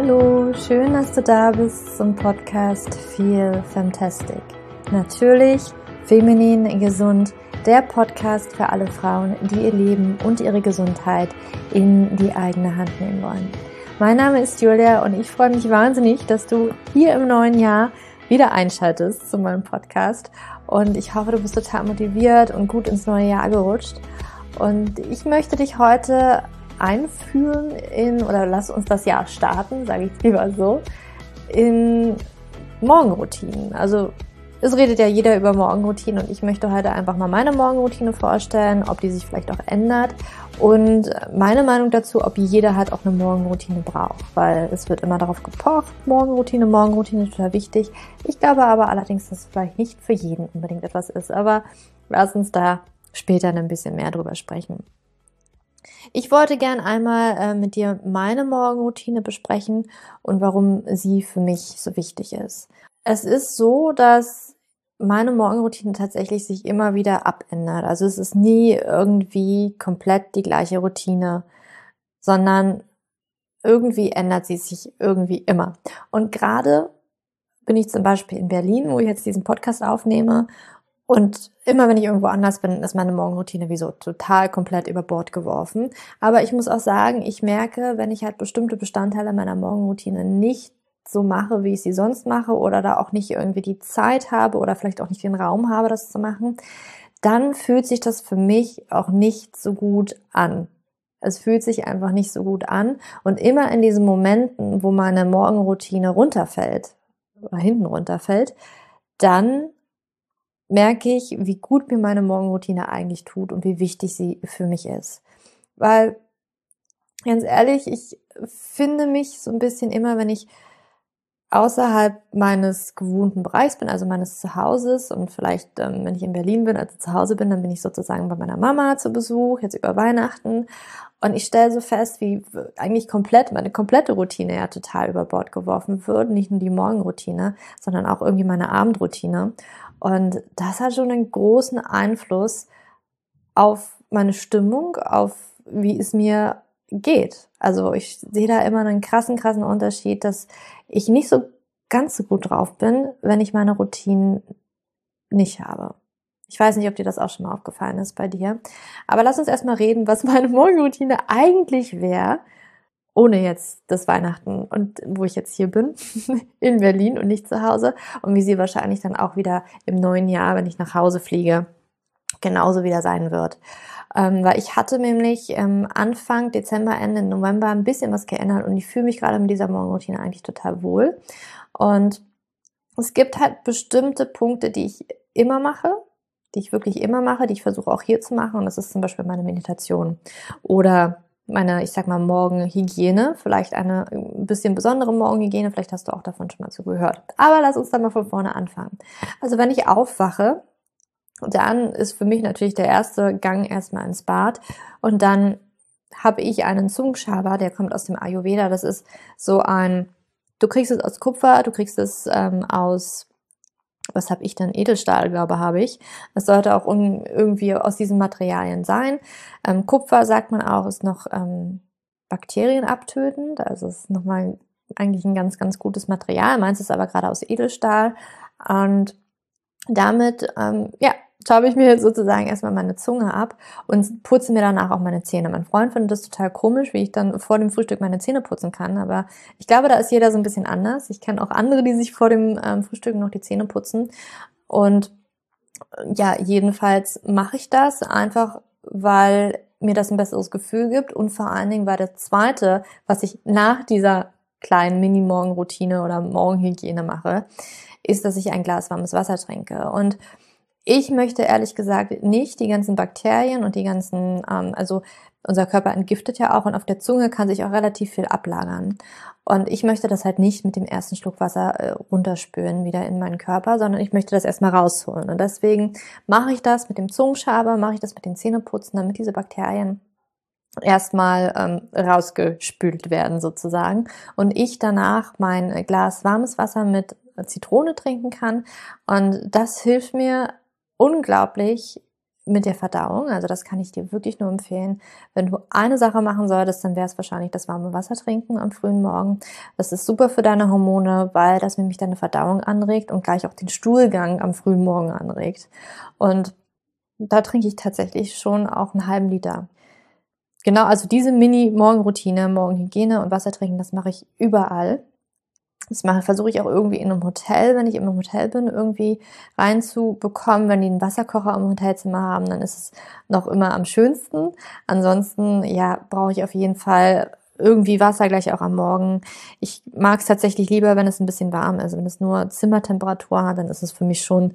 Hallo, schön, dass du da bist zum Podcast Feel Fantastic. Natürlich feminin gesund, der Podcast für alle Frauen, die ihr Leben und ihre Gesundheit in die eigene Hand nehmen wollen. Mein Name ist Julia und ich freue mich wahnsinnig, dass du hier im neuen Jahr wieder einschaltest zu meinem Podcast. Und ich hoffe, du bist total motiviert und gut ins neue Jahr gerutscht. Und ich möchte dich heute einführen in, oder lass uns das Jahr starten, sage ich lieber so, in Morgenroutinen. Also es redet ja jeder über Morgenroutinen und ich möchte heute einfach mal meine Morgenroutine vorstellen, ob die sich vielleicht auch ändert und meine Meinung dazu, ob jeder halt auch eine Morgenroutine braucht, weil es wird immer darauf gepocht, Morgenroutine, Morgenroutine total wichtig. Ich glaube aber allerdings, dass es vielleicht nicht für jeden unbedingt etwas ist, aber lass uns da später ein bisschen mehr drüber sprechen. Ich wollte gern einmal äh, mit dir meine Morgenroutine besprechen und warum sie für mich so wichtig ist. Es ist so, dass meine Morgenroutine tatsächlich sich immer wieder abändert. Also es ist nie irgendwie komplett die gleiche Routine, sondern irgendwie ändert sie sich irgendwie immer. Und gerade bin ich zum Beispiel in Berlin, wo ich jetzt diesen Podcast aufnehme und immer wenn ich irgendwo anders bin, ist meine Morgenroutine wie so total komplett über Bord geworfen. Aber ich muss auch sagen, ich merke, wenn ich halt bestimmte Bestandteile meiner Morgenroutine nicht so mache, wie ich sie sonst mache oder da auch nicht irgendwie die Zeit habe oder vielleicht auch nicht den Raum habe, das zu machen, dann fühlt sich das für mich auch nicht so gut an. Es fühlt sich einfach nicht so gut an. Und immer in diesen Momenten, wo meine Morgenroutine runterfällt oder hinten runterfällt, dann merke ich, wie gut mir meine Morgenroutine eigentlich tut und wie wichtig sie für mich ist. Weil, ganz ehrlich, ich finde mich so ein bisschen immer, wenn ich außerhalb meines gewohnten Bereichs bin, also meines Zuhauses und vielleicht, ähm, wenn ich in Berlin bin, also zu Hause bin, dann bin ich sozusagen bei meiner Mama zu Besuch, jetzt über Weihnachten. Und ich stelle so fest, wie eigentlich komplett, meine komplette Routine ja total über Bord geworfen wird, nicht nur die Morgenroutine, sondern auch irgendwie meine Abendroutine und das hat schon einen großen Einfluss auf meine Stimmung, auf wie es mir geht. Also ich sehe da immer einen krassen, krassen Unterschied, dass ich nicht so ganz so gut drauf bin, wenn ich meine Routinen nicht habe. Ich weiß nicht, ob dir das auch schon mal aufgefallen ist bei dir. Aber lass uns erstmal reden, was meine Morgenroutine eigentlich wäre, ohne jetzt das Weihnachten und wo ich jetzt hier bin, in Berlin und nicht zu Hause und wie sie wahrscheinlich dann auch wieder im neuen Jahr, wenn ich nach Hause fliege, genauso wieder sein wird. Ähm, weil ich hatte nämlich ähm, Anfang Dezember, Ende November ein bisschen was geändert und ich fühle mich gerade mit dieser Morgenroutine eigentlich total wohl. Und es gibt halt bestimmte Punkte, die ich immer mache, die ich wirklich immer mache, die ich versuche auch hier zu machen. Und das ist zum Beispiel meine Meditation oder meine, ich sag mal, Morgenhygiene, vielleicht eine ein bisschen besondere Morgenhygiene, vielleicht hast du auch davon schon mal zugehört. Aber lass uns dann mal von vorne anfangen. Also wenn ich aufwache, dann ist für mich natürlich der erste Gang erstmal ins Bad und dann habe ich einen Zungenschaber, der kommt aus dem Ayurveda. Das ist so ein, du kriegst es aus Kupfer, du kriegst es ähm, aus was habe ich denn? Edelstahl, glaube habe ich. Es sollte auch irgendwie aus diesen Materialien sein. Ähm, Kupfer, sagt man auch, ist noch ähm, Bakterien abtötend. Also es ist nochmal eigentlich ein ganz, ganz gutes Material. Meins ist aber gerade aus Edelstahl. Und damit, ähm, ja, taube ich mir sozusagen erstmal meine Zunge ab und putze mir danach auch meine Zähne. Mein Freund findet das total komisch, wie ich dann vor dem Frühstück meine Zähne putzen kann, aber ich glaube, da ist jeder so ein bisschen anders. Ich kenne auch andere, die sich vor dem ähm, Frühstück noch die Zähne putzen und ja, jedenfalls mache ich das einfach, weil mir das ein besseres Gefühl gibt und vor allen Dingen, weil das zweite, was ich nach dieser kleinen Mini-Morgenroutine oder Morgenhygiene mache, ist, dass ich ein Glas warmes Wasser trinke und ich möchte ehrlich gesagt nicht die ganzen Bakterien und die ganzen, ähm, also unser Körper entgiftet ja auch und auf der Zunge kann sich auch relativ viel ablagern. Und ich möchte das halt nicht mit dem ersten Schluck Wasser äh, runterspülen wieder in meinen Körper, sondern ich möchte das erstmal rausholen. Und deswegen mache ich das mit dem Zungenschaber, mache ich das mit den Zähneputzen, damit diese Bakterien erstmal ähm, rausgespült werden sozusagen und ich danach mein Glas warmes Wasser mit Zitrone trinken kann und das hilft mir unglaublich, mit der Verdauung. Also das kann ich dir wirklich nur empfehlen. Wenn du eine Sache machen solltest, dann wäre es wahrscheinlich das warme Wasser trinken am frühen Morgen. Das ist super für deine Hormone, weil das nämlich deine Verdauung anregt und gleich auch den Stuhlgang am frühen Morgen anregt. Und da trinke ich tatsächlich schon auch einen halben Liter. Genau, also diese Mini-Morgenroutine, Morgenhygiene und Wasser trinken, das mache ich überall. Das mache, versuche ich auch irgendwie in einem Hotel, wenn ich im Hotel bin, irgendwie reinzubekommen. Wenn die einen Wasserkocher im Hotelzimmer haben, dann ist es noch immer am schönsten. Ansonsten, ja, brauche ich auf jeden Fall irgendwie Wasser gleich auch am Morgen. Ich mag es tatsächlich lieber, wenn es ein bisschen warm ist. Wenn es nur Zimmertemperatur hat, dann ist es für mich schon,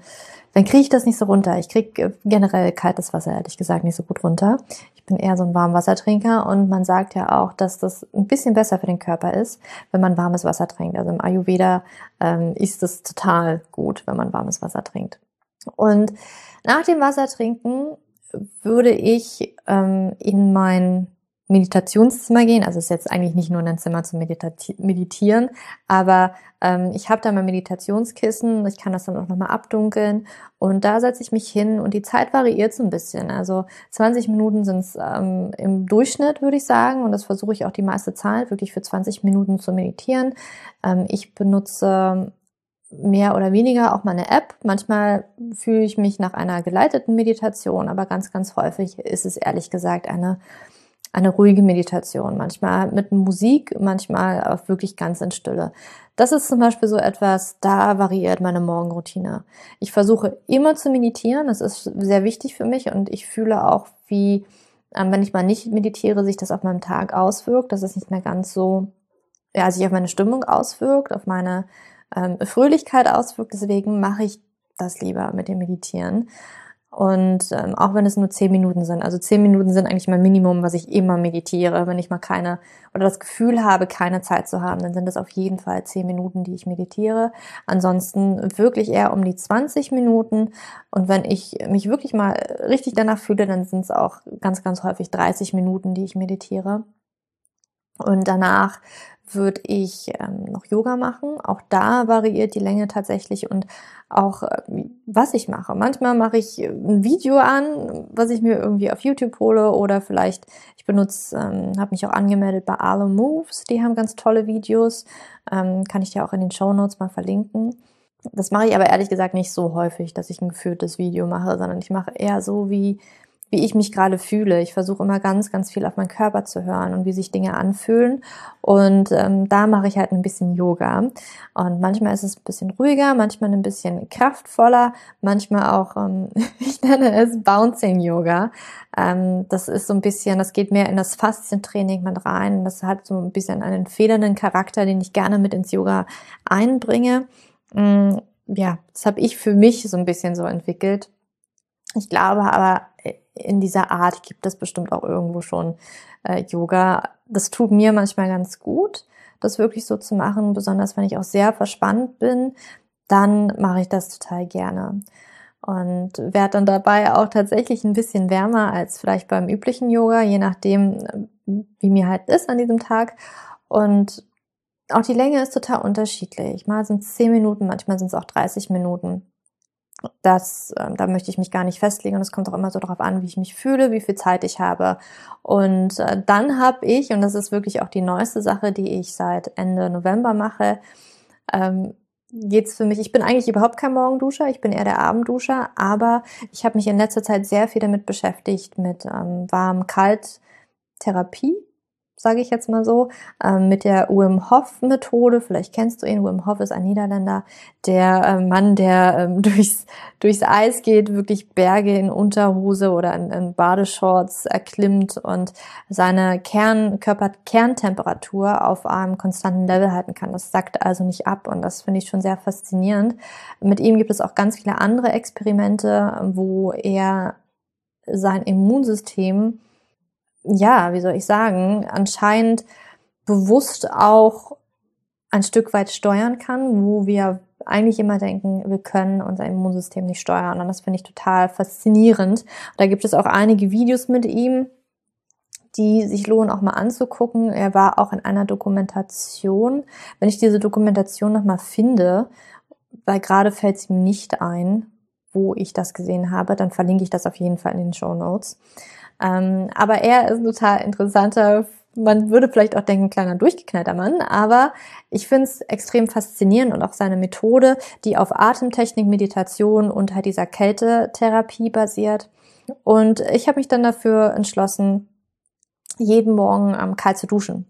dann kriege ich das nicht so runter. Ich kriege generell kaltes Wasser, ehrlich gesagt, nicht so gut runter. Ich bin eher so ein Warmwassertrinker und man sagt ja auch, dass das ein bisschen besser für den Körper ist, wenn man warmes Wasser trinkt. Also im Ayurveda ähm, ist es total gut, wenn man warmes Wasser trinkt. Und nach dem Wassertrinken würde ich ähm, in mein Meditationszimmer gehen. Also es ist jetzt eigentlich nicht nur ein Zimmer zum Meditieren, aber ähm, ich habe da mein Meditationskissen, ich kann das dann auch nochmal abdunkeln und da setze ich mich hin und die Zeit variiert so ein bisschen. Also 20 Minuten sind es ähm, im Durchschnitt, würde ich sagen, und das versuche ich auch die meiste Zeit wirklich für 20 Minuten zu meditieren. Ähm, ich benutze mehr oder weniger auch mal eine App. Manchmal fühle ich mich nach einer geleiteten Meditation, aber ganz, ganz häufig ist es ehrlich gesagt eine eine ruhige Meditation, manchmal mit Musik, manchmal auch wirklich ganz in Stille. Das ist zum Beispiel so etwas, da variiert meine Morgenroutine. Ich versuche immer zu meditieren, das ist sehr wichtig für mich und ich fühle auch, wie, ähm, wenn ich mal nicht meditiere, sich das auf meinem Tag auswirkt, dass es nicht mehr ganz so, ja, sich auf meine Stimmung auswirkt, auf meine ähm, Fröhlichkeit auswirkt. Deswegen mache ich das lieber mit dem Meditieren. Und ähm, auch wenn es nur zehn Minuten sind, also zehn Minuten sind eigentlich mein Minimum, was ich immer meditiere. Wenn ich mal keine oder das Gefühl habe, keine Zeit zu haben, dann sind es auf jeden Fall zehn Minuten, die ich meditiere. Ansonsten wirklich eher um die 20 Minuten. Und wenn ich mich wirklich mal richtig danach fühle, dann sind es auch ganz, ganz häufig 30 Minuten, die ich meditiere. Und danach würde ich ähm, noch Yoga machen. Auch da variiert die Länge tatsächlich und auch äh, was ich mache. Manchmal mache ich ein Video an, was ich mir irgendwie auf YouTube hole oder vielleicht ich benutze, ähm, habe mich auch angemeldet bei Arlo Moves. Die haben ganz tolle Videos, ähm, kann ich dir auch in den Show Notes mal verlinken. Das mache ich aber ehrlich gesagt nicht so häufig, dass ich ein geführtes Video mache, sondern ich mache eher so wie wie ich mich gerade fühle. Ich versuche immer ganz, ganz viel auf meinen Körper zu hören und wie sich Dinge anfühlen. Und ähm, da mache ich halt ein bisschen Yoga. Und manchmal ist es ein bisschen ruhiger, manchmal ein bisschen kraftvoller, manchmal auch, ähm, ich nenne es Bouncing Yoga. Ähm, das ist so ein bisschen, das geht mehr in das Faszientraining mit rein. Das hat so ein bisschen einen federnden Charakter, den ich gerne mit ins Yoga einbringe. Mm, ja, das habe ich für mich so ein bisschen so entwickelt. Ich glaube aber, in dieser Art gibt es bestimmt auch irgendwo schon äh, Yoga. Das tut mir manchmal ganz gut, das wirklich so zu machen, besonders wenn ich auch sehr verspannt bin, dann mache ich das total gerne. Und werde dann dabei auch tatsächlich ein bisschen wärmer als vielleicht beim üblichen Yoga, je nachdem, wie mir halt ist an diesem Tag. Und auch die Länge ist total unterschiedlich. Mal sind es 10 Minuten, manchmal sind es auch 30 Minuten das, äh, da möchte ich mich gar nicht festlegen und es kommt auch immer so darauf an, wie ich mich fühle, wie viel Zeit ich habe. Und äh, dann habe ich, und das ist wirklich auch die neueste Sache, die ich seit Ende November mache, ähm, geht's für mich, ich bin eigentlich überhaupt kein Morgenduscher, ich bin eher der Abendduscher, aber ich habe mich in letzter Zeit sehr viel damit beschäftigt, mit ähm, Warm-Kalt-Therapie sage ich jetzt mal so, ähm, mit der Wim Hof Methode. Vielleicht kennst du ihn. Wim Hof ist ein Niederländer, der äh, Mann, der ähm, durchs, durchs Eis geht, wirklich Berge in Unterhose oder in, in Badeshorts erklimmt und seine Kern, Körperkerntemperatur auf einem konstanten Level halten kann. Das sackt also nicht ab und das finde ich schon sehr faszinierend. Mit ihm gibt es auch ganz viele andere Experimente, wo er sein Immunsystem ja, wie soll ich sagen, anscheinend bewusst auch ein Stück weit steuern kann, wo wir eigentlich immer denken, wir können unser Immunsystem nicht steuern. Und das finde ich total faszinierend. Da gibt es auch einige Videos mit ihm, die sich lohnen auch mal anzugucken. Er war auch in einer Dokumentation. Wenn ich diese Dokumentation nochmal finde, weil gerade fällt es ihm nicht ein, wo ich das gesehen habe, dann verlinke ich das auf jeden Fall in den Show Notes. Ähm, aber er ist ein total interessanter man würde vielleicht auch denken, kleiner durchgeknallter Mann, aber ich finde es extrem faszinierend und auch seine Methode, die auf Atemtechnik, Meditation und halt dieser Kältetherapie basiert. Und ich habe mich dann dafür entschlossen, jeden Morgen ähm, kalt zu duschen.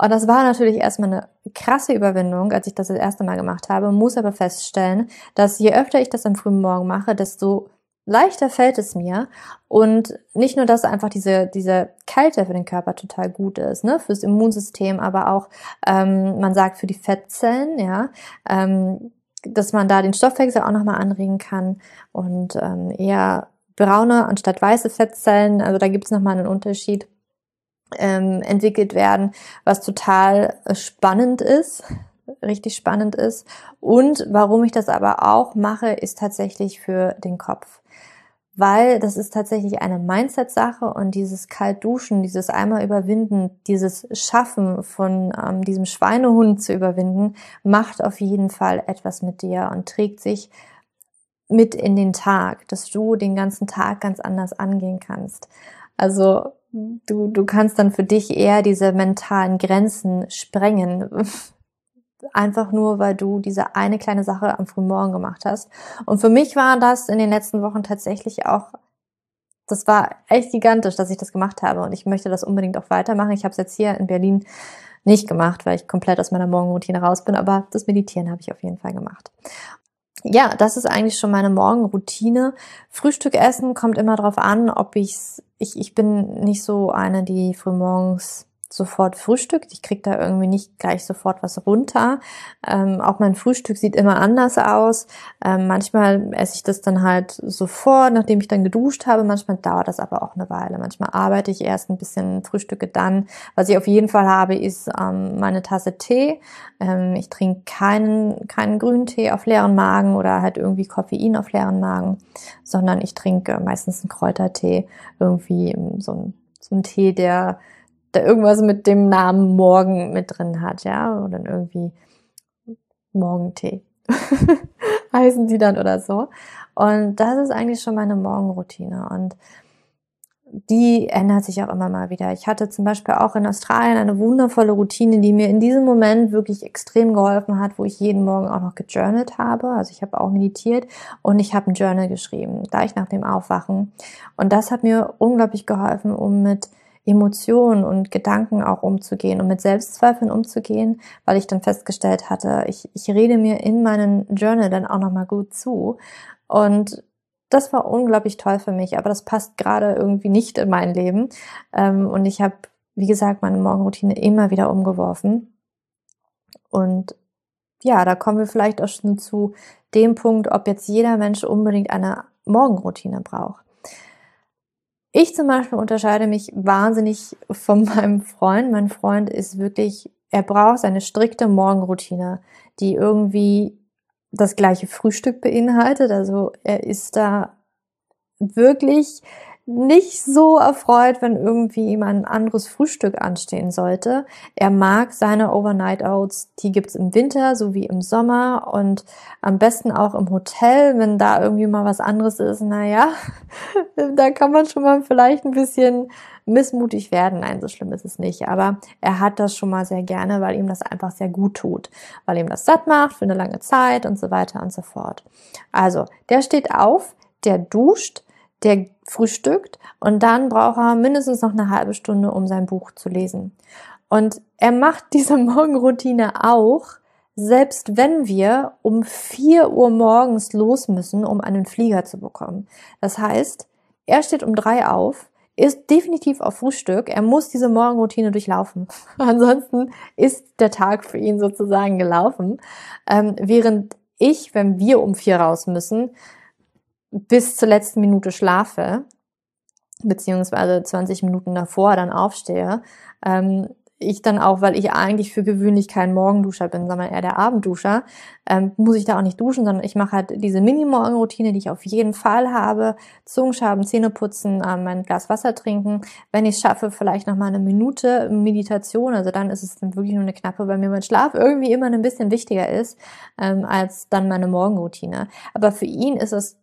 Und das war natürlich erstmal eine krasse Überwindung, als ich das das erste Mal gemacht habe, muss aber feststellen, dass je öfter ich das am frühen Morgen mache, desto leichter fällt es mir. Und nicht nur, dass einfach diese, diese Kälte für den Körper total gut ist, ne, fürs Immunsystem, aber auch, ähm, man sagt, für die Fettzellen, ja, ähm, dass man da den Stoffwechsel auch nochmal anregen kann und ähm, eher braune anstatt weiße Fettzellen, also da gibt es nochmal einen Unterschied, ähm, entwickelt werden, was total spannend ist, richtig spannend ist. Und warum ich das aber auch mache, ist tatsächlich für den Kopf weil das ist tatsächlich eine Mindset-Sache und dieses Kaltduschen, dieses einmal überwinden, dieses Schaffen von ähm, diesem Schweinehund zu überwinden, macht auf jeden Fall etwas mit dir und trägt sich mit in den Tag, dass du den ganzen Tag ganz anders angehen kannst. Also du, du kannst dann für dich eher diese mentalen Grenzen sprengen, einfach nur, weil du diese eine kleine Sache am frühen Morgen gemacht hast. Und für mich war das in den letzten Wochen tatsächlich auch, das war echt gigantisch, dass ich das gemacht habe. Und ich möchte das unbedingt auch weitermachen. Ich habe es jetzt hier in Berlin nicht gemacht, weil ich komplett aus meiner Morgenroutine raus bin, aber das Meditieren habe ich auf jeden Fall gemacht. Ja, das ist eigentlich schon meine Morgenroutine. Frühstück essen kommt immer darauf an, ob ich's, ich, ich bin nicht so eine, die frühmorgens sofort frühstückt. Ich krieg da irgendwie nicht gleich sofort was runter. Ähm, auch mein Frühstück sieht immer anders aus. Ähm, manchmal esse ich das dann halt sofort, nachdem ich dann geduscht habe. Manchmal dauert das aber auch eine Weile. Manchmal arbeite ich erst ein bisschen, frühstücke dann. Was ich auf jeden Fall habe, ist ähm, meine Tasse Tee. Ähm, ich trinke keinen, keinen grünen Tee auf leeren Magen oder halt irgendwie Koffein auf leeren Magen, sondern ich trinke meistens einen Kräutertee, irgendwie so ein, so ein Tee, der da irgendwas mit dem Namen Morgen mit drin hat, ja, oder irgendwie Morgentee heißen die dann oder so. Und das ist eigentlich schon meine Morgenroutine und die ändert sich auch immer mal wieder. Ich hatte zum Beispiel auch in Australien eine wundervolle Routine, die mir in diesem Moment wirklich extrem geholfen hat, wo ich jeden Morgen auch noch gejournalt habe. Also ich habe auch meditiert und ich habe ein Journal geschrieben, gleich nach dem Aufwachen. Und das hat mir unglaublich geholfen, um mit Emotionen und Gedanken auch umzugehen und mit Selbstzweifeln umzugehen, weil ich dann festgestellt hatte, ich, ich rede mir in meinen Journal dann auch nochmal gut zu. Und das war unglaublich toll für mich, aber das passt gerade irgendwie nicht in mein Leben. Ähm, und ich habe, wie gesagt, meine Morgenroutine immer wieder umgeworfen. Und ja, da kommen wir vielleicht auch schon zu dem Punkt, ob jetzt jeder Mensch unbedingt eine Morgenroutine braucht. Ich zum Beispiel unterscheide mich wahnsinnig von meinem Freund. Mein Freund ist wirklich, er braucht eine strikte Morgenroutine, die irgendwie das gleiche Frühstück beinhaltet. Also er ist da wirklich nicht so erfreut, wenn irgendwie ihm ein anderes Frühstück anstehen sollte. Er mag seine Overnight Oats, die gibt's im Winter sowie im Sommer und am besten auch im Hotel, wenn da irgendwie mal was anderes ist. Naja, da kann man schon mal vielleicht ein bisschen missmutig werden. Nein, so schlimm ist es nicht. Aber er hat das schon mal sehr gerne, weil ihm das einfach sehr gut tut, weil ihm das satt macht für eine lange Zeit und so weiter und so fort. Also, der steht auf, der duscht, der frühstückt und dann braucht er mindestens noch eine halbe Stunde, um sein Buch zu lesen. Und er macht diese Morgenroutine auch, selbst wenn wir um vier Uhr morgens los müssen, um einen Flieger zu bekommen. Das heißt, er steht um drei auf, ist definitiv auf Frühstück. Er muss diese Morgenroutine durchlaufen. Ansonsten ist der Tag für ihn sozusagen gelaufen. Ähm, während ich, wenn wir um vier raus müssen, bis zur letzten Minute schlafe, beziehungsweise 20 Minuten davor dann aufstehe, ähm, ich dann auch, weil ich eigentlich für gewöhnlich kein Morgenduscher bin, sondern eher der Abendduscher, ähm, muss ich da auch nicht duschen, sondern ich mache halt diese Mini-Morgenroutine, die ich auf jeden Fall habe. Zungenschaben, Zähne putzen, ähm, mein Glas Wasser trinken. Wenn ich es schaffe, vielleicht noch mal eine Minute Meditation. Also dann ist es dann wirklich nur eine knappe, weil mir mein Schlaf irgendwie immer ein bisschen wichtiger ist ähm, als dann meine Morgenroutine. Aber für ihn ist es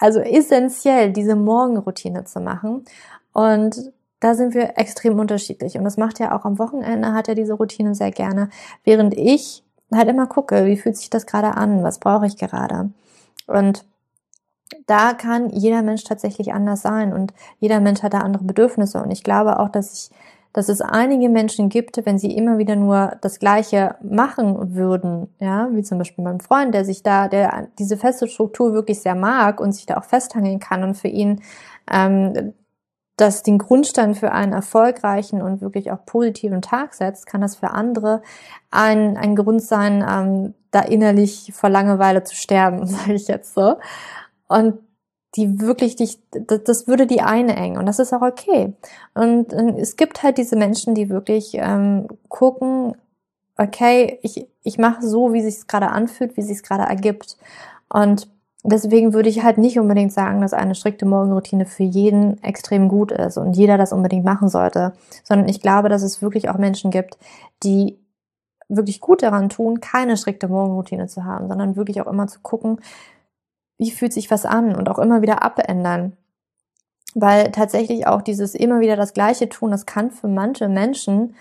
also essentiell, diese Morgenroutine zu machen. Und da sind wir extrem unterschiedlich. Und das macht ja auch am Wochenende, hat er diese Routine sehr gerne, während ich halt immer gucke, wie fühlt sich das gerade an, was brauche ich gerade. Und da kann jeder Mensch tatsächlich anders sein und jeder Mensch hat da andere Bedürfnisse. Und ich glaube auch, dass ich dass es einige Menschen gibt, wenn sie immer wieder nur das Gleiche machen würden, ja, wie zum Beispiel mein Freund, der sich da, der diese feste Struktur wirklich sehr mag und sich da auch festhangeln kann und für ihn ähm, das den Grundstein für einen erfolgreichen und wirklich auch positiven Tag setzt, kann das für andere ein, ein Grund sein, ähm, da innerlich vor Langeweile zu sterben, sage ich jetzt so. Und die wirklich dich, das würde die einengen und das ist auch okay. Und es gibt halt diese Menschen, die wirklich ähm, gucken, okay, ich, ich mache so, wie sich es gerade anfühlt, wie sich es gerade ergibt. Und deswegen würde ich halt nicht unbedingt sagen, dass eine strikte Morgenroutine für jeden extrem gut ist und jeder das unbedingt machen sollte, sondern ich glaube, dass es wirklich auch Menschen gibt, die wirklich gut daran tun, keine strikte Morgenroutine zu haben, sondern wirklich auch immer zu gucken, wie fühlt sich was an und auch immer wieder abändern. Weil tatsächlich auch dieses immer wieder das Gleiche tun, das kann für manche Menschen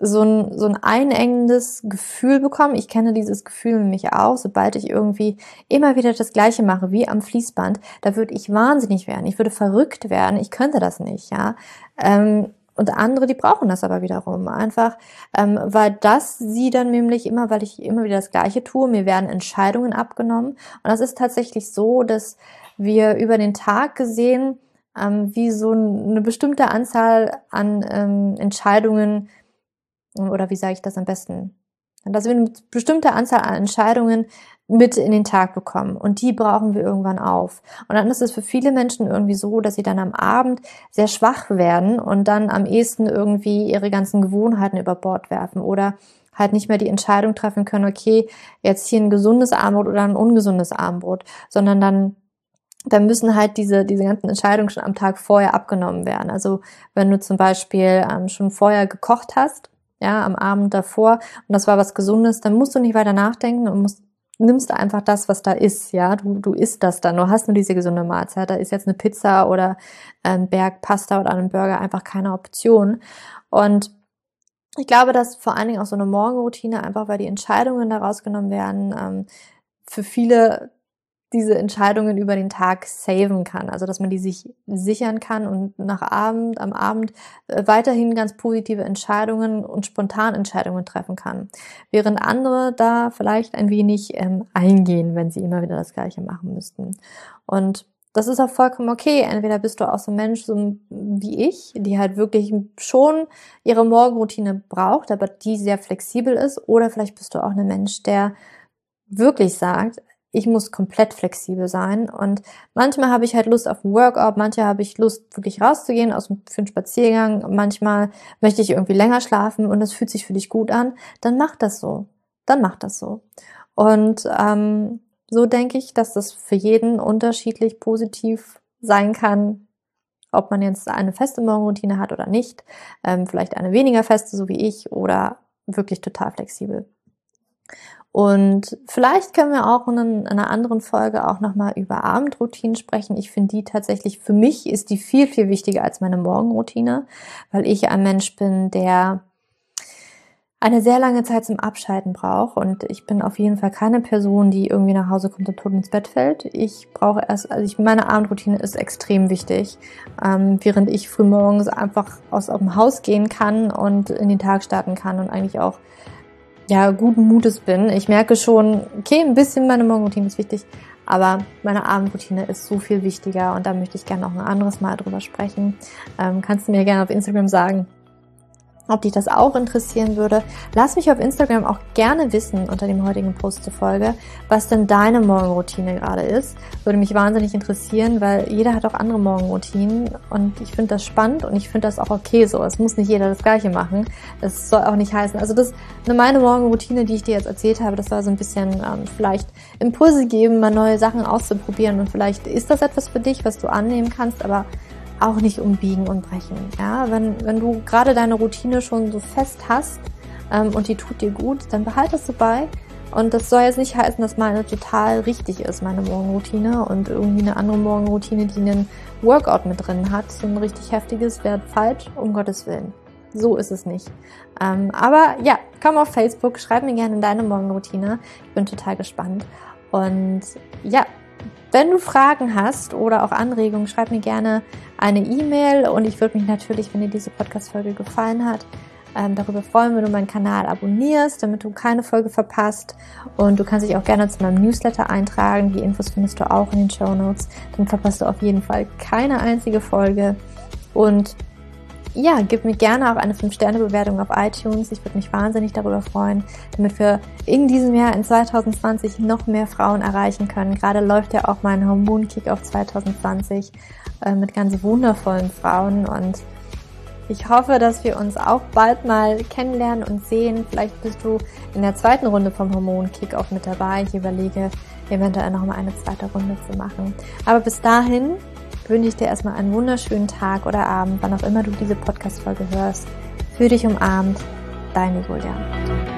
so ein, so ein einengendes Gefühl bekommen. Ich kenne dieses Gefühl nämlich auch, sobald ich irgendwie immer wieder das Gleiche mache, wie am Fließband, da würde ich wahnsinnig werden. Ich würde verrückt werden. Ich könnte das nicht, ja. Ähm, und andere, die brauchen das aber wiederum einfach, ähm, weil das sie dann nämlich immer, weil ich immer wieder das Gleiche tue, mir werden Entscheidungen abgenommen. Und das ist tatsächlich so, dass wir über den Tag gesehen, ähm, wie so eine bestimmte Anzahl an ähm, Entscheidungen, oder wie sage ich das am besten? Dass wir eine bestimmte Anzahl an Entscheidungen mit in den Tag bekommen. Und die brauchen wir irgendwann auf. Und dann ist es für viele Menschen irgendwie so, dass sie dann am Abend sehr schwach werden und dann am ehesten irgendwie ihre ganzen Gewohnheiten über Bord werfen oder halt nicht mehr die Entscheidung treffen können, okay, jetzt hier ein gesundes Armbrot oder ein ungesundes Armbrot, sondern dann dann müssen halt diese, diese ganzen Entscheidungen schon am Tag vorher abgenommen werden. Also wenn du zum Beispiel ähm, schon vorher gekocht hast, ja, am Abend davor und das war was Gesundes, dann musst du nicht weiter nachdenken und musst nimmst einfach das, was da ist, ja, du, du isst das dann, du hast nur diese gesunde Mahlzeit, da ist jetzt eine Pizza oder ein Berg Pasta oder ein Burger einfach keine Option. Und ich glaube, dass vor allen Dingen auch so eine Morgenroutine, einfach weil die Entscheidungen da rausgenommen werden, ähm, für viele diese Entscheidungen über den Tag saven kann. Also dass man die sich sichern kann und nach Abend, am Abend äh, weiterhin ganz positive Entscheidungen und spontan Entscheidungen treffen kann. Während andere da vielleicht ein wenig ähm, eingehen, wenn sie immer wieder das Gleiche machen müssten. Und das ist auch vollkommen okay. Entweder bist du auch so ein Mensch so wie ich, die halt wirklich schon ihre Morgenroutine braucht, aber die sehr flexibel ist. Oder vielleicht bist du auch ein Mensch, der wirklich sagt, ich muss komplett flexibel sein. Und manchmal habe ich halt Lust auf ein Workout, manchmal habe ich Lust, wirklich rauszugehen aus, für einen Spaziergang, manchmal möchte ich irgendwie länger schlafen und das fühlt sich für dich gut an, dann mach das so. Dann mach das so. Und ähm, so denke ich, dass das für jeden unterschiedlich positiv sein kann, ob man jetzt eine feste Morgenroutine hat oder nicht, ähm, vielleicht eine weniger feste, so wie ich, oder wirklich total flexibel. Und vielleicht können wir auch in einer anderen Folge auch nochmal über Abendroutinen sprechen. Ich finde die tatsächlich, für mich ist die viel, viel wichtiger als meine Morgenroutine, weil ich ein Mensch bin, der eine sehr lange Zeit zum Abschalten braucht und ich bin auf jeden Fall keine Person, die irgendwie nach Hause kommt und tot ins Bett fällt. Ich brauche erst, also ich, meine Abendroutine ist extrem wichtig, ähm, während ich frühmorgens einfach aus dem Haus gehen kann und in den Tag starten kann und eigentlich auch ja, guten Mutes bin. Ich merke schon, okay, ein bisschen meine Morgenroutine ist wichtig, aber meine Abendroutine ist so viel wichtiger und da möchte ich gerne auch ein anderes Mal drüber sprechen. Ähm, kannst du mir gerne auf Instagram sagen, ob dich das auch interessieren würde. Lass mich auf Instagram auch gerne wissen unter dem heutigen Post zur Folge, was denn deine Morgenroutine gerade ist. Würde mich wahnsinnig interessieren, weil jeder hat auch andere Morgenroutinen und ich finde das spannend und ich finde das auch okay so. Es muss nicht jeder das Gleiche machen. Es soll auch nicht heißen. Also das eine meine Morgenroutine, die ich dir jetzt erzählt habe, das war so ein bisschen ähm, vielleicht Impulse geben, mal neue Sachen auszuprobieren und vielleicht ist das etwas für dich, was du annehmen kannst, aber auch nicht umbiegen und brechen. Ja, wenn, wenn du gerade deine Routine schon so fest hast ähm, und die tut dir gut, dann behalte es so bei Und das soll jetzt nicht heißen, dass meine total richtig ist, meine Morgenroutine und irgendwie eine andere Morgenroutine, die einen Workout mit drin hat. So ein richtig heftiges wäre falsch, um Gottes Willen. So ist es nicht. Ähm, aber ja, komm auf Facebook, schreib mir gerne deine Morgenroutine. Ich bin total gespannt. Und ja, wenn du Fragen hast oder auch Anregungen, schreib mir gerne eine E-Mail und ich würde mich natürlich, wenn dir diese Podcast-Folge gefallen hat, ähm, darüber freuen, wenn du meinen Kanal abonnierst, damit du keine Folge verpasst. Und du kannst dich auch gerne zu meinem Newsletter eintragen. Die Infos findest du auch in den Show Notes. Dann verpasst du auf jeden Fall keine einzige Folge. Und ja, gib mir gerne auch eine 5-Sterne-Bewertung auf iTunes. Ich würde mich wahnsinnig darüber freuen, damit wir in diesem Jahr, in 2020, noch mehr Frauen erreichen können. Gerade läuft ja auch mein Hormonkick auf 2020 äh, mit ganz wundervollen Frauen und ich hoffe, dass wir uns auch bald mal kennenlernen und sehen. Vielleicht bist du in der zweiten Runde vom Hormon-Kick-Off mit dabei. Ich überlege, eventuell noch mal eine zweite Runde zu machen. Aber bis dahin wünsche ich dir erstmal einen wunderschönen Tag oder Abend, wann auch immer du diese Podcast-Folge hörst. Für dich umarmt, deine Julia.